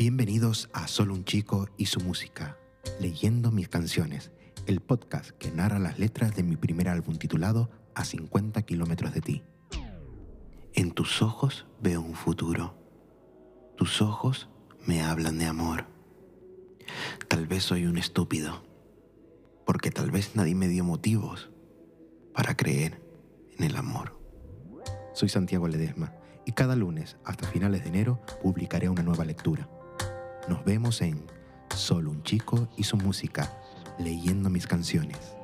Bienvenidos a Solo un chico y su música, leyendo mis canciones, el podcast que narra las letras de mi primer álbum titulado A 50 kilómetros de ti. En tus ojos veo un futuro. Tus ojos me hablan de amor. Tal vez soy un estúpido, porque tal vez nadie me dio motivos para creer en el amor. Soy Santiago Ledesma y cada lunes hasta finales de enero publicaré una nueva lectura. Nos vemos en Solo un chico y su música, leyendo mis canciones.